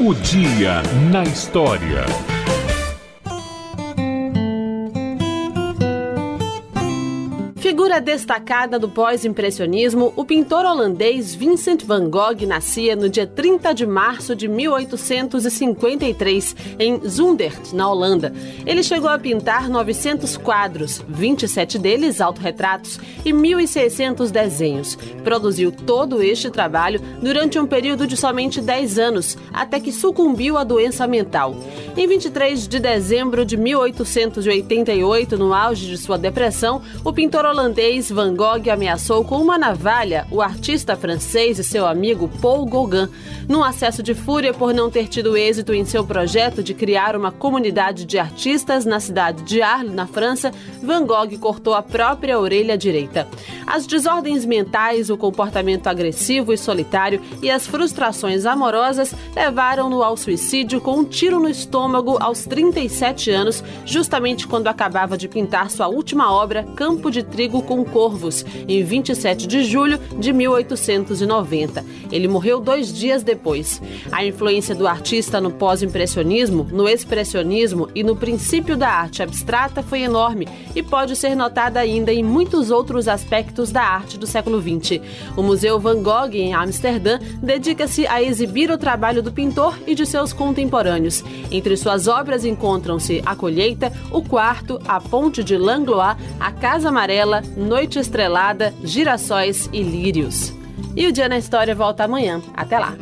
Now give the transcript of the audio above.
O dia na história. Figura destacada do pós-impressionismo, o pintor holandês Vincent van Gogh nascia no dia 30 de março de 1853 em Zundert, na Holanda. Ele chegou a pintar 900 quadros, 27 deles autorretratos e 1.600 desenhos. Produziu todo este trabalho durante um período de somente 10 anos, até que sucumbiu à doença mental. Em 23 de dezembro de 1888, no auge de sua depressão, o pintor holandês Van Gogh ameaçou com uma navalha o artista francês e seu amigo Paul Gauguin. Num acesso de fúria por não ter tido êxito em seu projeto de criar uma comunidade de artistas na cidade de Arles, na França, Van Gogh cortou a própria orelha direita. As desordens mentais, o comportamento agressivo e solitário e as frustrações amorosas levaram-no ao suicídio com um tiro no estômago aos 37 anos, justamente quando acabava de pintar sua última obra, Campo de Trigo com Corvos, em 27 de julho de 1890. Ele morreu dois dias depois. A influência do artista no pós-impressionismo, no expressionismo e no princípio da arte abstrata foi enorme e pode ser notada ainda em muitos outros aspectos da arte do século XX. O Museu Van Gogh, em Amsterdã, dedica-se a exibir o trabalho do pintor e de seus contemporâneos. Entre suas obras encontram-se A Colheita, O Quarto, A Ponte de Langlois, A Casa Amarela, Noite Estrelada, Girassóis e Lírios. E o Dia na História volta amanhã. Até lá!